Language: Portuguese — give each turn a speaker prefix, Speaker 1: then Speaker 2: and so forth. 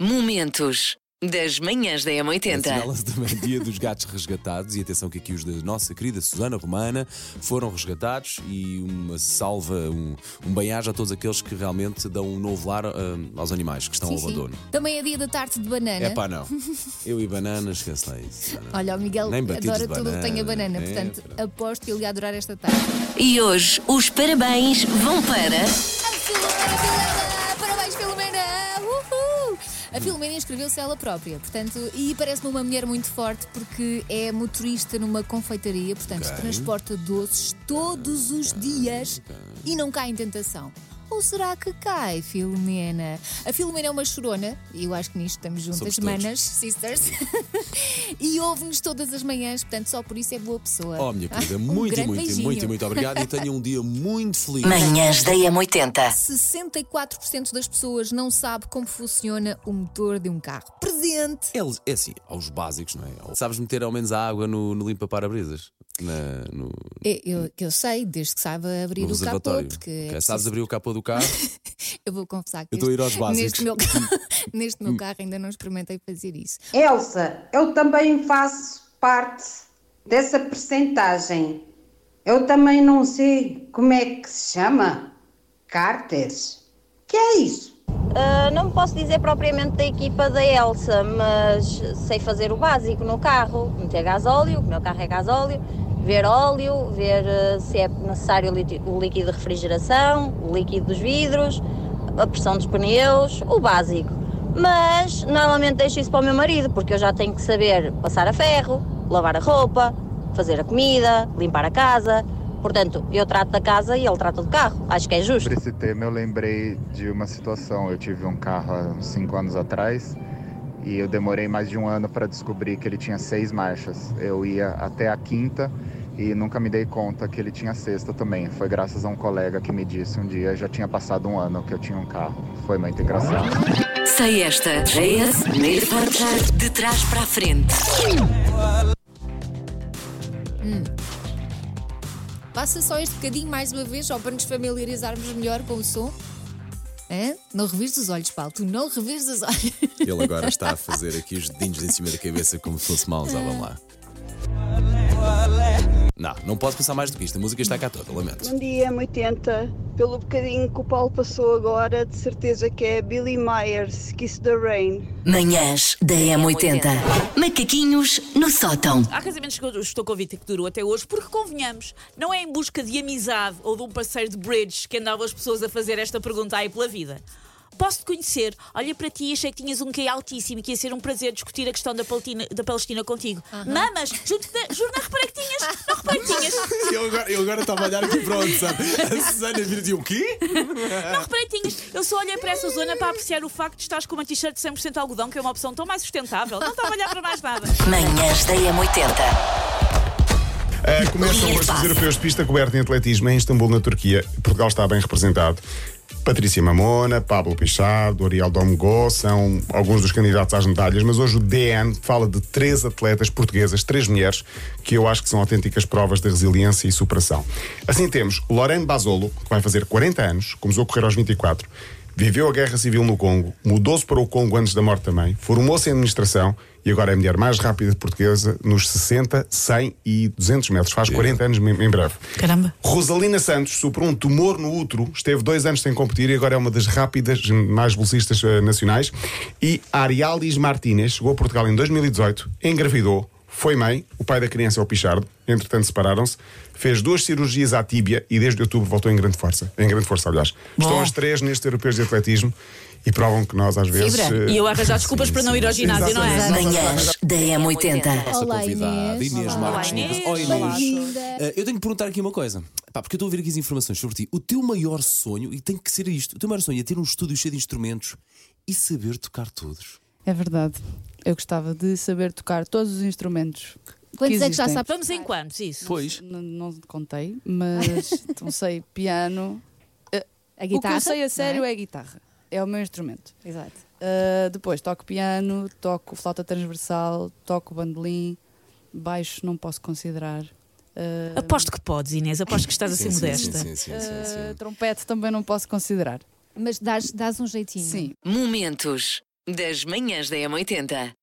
Speaker 1: Momentos das manhãs da M80.
Speaker 2: Assinala-se também dia dos gatos resgatados e atenção que aqui os da nossa querida Susana Romana foram resgatados e uma salva, um, um bem-aja a todos aqueles que realmente dão um novo lar ah, aos animais que estão
Speaker 3: Sim,
Speaker 2: ao
Speaker 3: sim.
Speaker 2: abandono.
Speaker 3: Também é dia da tarte de banana.
Speaker 2: É pá, não. Eu e bananas, esquece lá isso.
Speaker 3: Olha, o Miguel
Speaker 2: Nem batidos
Speaker 3: adora
Speaker 2: de
Speaker 3: tudo o que tenha
Speaker 2: banana.
Speaker 3: banana,
Speaker 2: É,
Speaker 3: portanto,
Speaker 2: pronto.
Speaker 3: aposto que ele ia adorar esta tarde.
Speaker 1: E hoje os parabéns vão para.
Speaker 3: A Filomena inscreveu-se ela própria, portanto, e parece-me uma mulher muito forte porque é motorista numa confeitaria, portanto,
Speaker 2: Ok.
Speaker 3: transporta doces todos os dias e não cai em tentação. Ou será que cai, Filomena? A Filomena é uma chorona, e eu acho que nisto estamos juntas,
Speaker 2: Somos todos.
Speaker 3: manas, sisters, e ouve-nos todas as manhãs, portanto, só por isso é boa pessoa.
Speaker 2: Oh, minha querida,
Speaker 3: Um
Speaker 2: muito,
Speaker 3: grande
Speaker 2: muito,
Speaker 3: beijinho.
Speaker 2: muito, muito obrigado e tenha um dia muito feliz.
Speaker 1: Manhãs da M80.
Speaker 3: 64% das pessoas não sabe como funciona o motor de um carro. Presente!
Speaker 2: Eles, é assim, aos básicos, não é? Sabes meter ao menos a água no, no limpa-parabrisas? Na- No,
Speaker 3: Eu, eu, eu sei, desde que saiba abrir o capô, porque
Speaker 2: Ok,
Speaker 3: é
Speaker 2: Sabes
Speaker 3: preciso-
Speaker 2: abrir o capô do carro?
Speaker 3: eu vou confessar que
Speaker 2: Eu estou a ir aos básicos.
Speaker 3: neste meu, carro, neste meu carro ainda não experimentei fazer isso.
Speaker 4: Elsa, eu também faço parte dessa percentagem. Eu também não sei como é que se chama. Cárteres. Que é isso?
Speaker 5: Uh, não posso dizer propriamente da equipa da Elsa, mas sei fazer o básico no carro, meter gasóleo, o meu carro é gasóleo, ver óleo, ver uh, se é necessário o líquido de refrigeração, o líquido dos vidros, a pressão dos pneus, o básico. Mas normalmente deixo isso para o meu marido, porque eu já tenho que saber passar a ferro, lavar a roupa, fazer a comida, limpar a casa. Portanto, eu trato da casa e ele trata do carro. Acho que é justo.
Speaker 6: Sobre esse tema, eu lembrei de uma situação. Eu tive um carro há uns cinco anos atrás e eu demorei mais de um ano para descobrir que ele tinha seis marchas. Eu ia até a quinta e nunca me dei conta que ele tinha sexta também. Foi graças a um colega que me disse um dia, já tinha passado um ano que eu tinha um carro. Foi muito engraçado.
Speaker 1: Sei esta. JS, primeiro portar de trás para a frente.
Speaker 3: Passa só este bocadinho mais uma vez, só para nos familiarizarmos melhor com o som. Hã? Não revires os olhos, Paulo. Tu não revires os olhos.
Speaker 2: Ele agora está a fazer aqui os dedinhos em cima da cabeça como se fosse mãos. Ah, vamos lá. Não, não posso pensar mais do que isto. A música está cá toda, lamento.
Speaker 7: Bom dia, M80. Pelo bocadinho que o Paulo passou agora, de certeza que é Billy Myers, Kiss the Rain.
Speaker 1: Manhãs da M80. Macaquinhos no sótão.
Speaker 8: Há casamentos que eu estou convicta que durou até hoje, porque convenhamos, não é em busca de amizade ou de um parceiro de bridge que andavam as pessoas a fazer esta pergunta aí pela vida. Posso-te conhecer, olha para ti e achei que tinhas um QI altíssimo e que ia ser um prazer discutir a questão da Palestina, da Palestina contigo. Mamas, juro, juro, não reparei que tinhas, não reparei que tinhas,
Speaker 2: Eu agora, eu agora estava a olhar aqui para onde, sabe? A Susana vira e diz, o quê?
Speaker 8: não reparei que tinhas. Eu só olhei para essa zona para apreciar o facto de estás com uma t-shirt de 100% algodão, que é uma opção tão mais sustentável. Não estava a olhar para mais nada.
Speaker 1: Manhãs da M80.
Speaker 9: Uh, começam
Speaker 1: de
Speaker 9: hoje os europeus de pista coberta em atletismo em Istambul, na Turquia. Portugal está bem representado. Patrícia Mamona, Pablo Pichado, Ariel Domgo são alguns dos candidatos às medalhas, mas hoje o DN fala de três atletas portuguesas, três mulheres, que eu acho que são autênticas provas de resiliência e superação. Assim temos Lorene Basolo, que vai fazer 40 anos, começou a correr aos 24, Viveu a guerra civil no Congo, mudou-se para o Congo antes da morte também, formou-se em administração e agora é a mulher mais rápida portuguesa nos 60, 100 e 200 metros. Faz 40 anos em em breve.
Speaker 8: Caramba.
Speaker 9: Rosalina Santos superou um tumor no útero, esteve dois anos sem competir e agora é uma das rápidas mais velocistas eh, nacionais. E Arialdis Martínez chegou a Portugal em 2018, engravidou, foi mãe, o pai da criança é o Pichardo, entretanto separaram-se, fez duas cirurgias à tíbia e desde outubro voltou em grande força. Em grande força, aliás. Estão as três nestes europeus de atletismo e provam que nós às vezes.
Speaker 3: Fibra.
Speaker 9: eh,
Speaker 8: E eu a arranjar desculpas
Speaker 9: sim,
Speaker 8: para não ir ao
Speaker 9: sim,
Speaker 8: ginásio, não é?
Speaker 1: Manhãs da M80.
Speaker 2: Nossa
Speaker 3: Olá,
Speaker 2: convidada,
Speaker 3: Inês.
Speaker 2: Inês
Speaker 3: Olá,
Speaker 2: Marques
Speaker 8: Inês.
Speaker 2: Inês. Eh, eu tenho que perguntar aqui uma coisa. Pá, porque eu estou a ouvir aqui as informações sobre ti. O teu maior sonho, e tem que ser isto, o teu maior sonho é ter um estúdio cheio de instrumentos e saber tocar todos.
Speaker 10: É verdade. Eu gostava de saber tocar todos os instrumentos.
Speaker 3: Quantos
Speaker 10: que
Speaker 3: é que já
Speaker 10: existem.
Speaker 3: sabe?
Speaker 8: Vamos em quantos, isso?
Speaker 2: Pois.
Speaker 10: N- não contei, mas então sei piano.
Speaker 3: A
Speaker 10: o que
Speaker 3: guitarra?
Speaker 10: eu sei a sério
Speaker 3: não
Speaker 10: é? a guitarra. É o meu instrumento.
Speaker 3: Exato.
Speaker 10: Uh, depois toco piano, toco flauta transversal, toco bandolim, baixo não posso considerar. Uh,
Speaker 8: Aposto que podes, Inês, aposto que estás a ser modesta.
Speaker 2: Sim, sim, sim, sim, sim.
Speaker 10: uh, trompete também não posso considerar.
Speaker 3: Mas dás, dás um jeitinho.
Speaker 10: Sim.
Speaker 1: Momentos das manhãs da M80.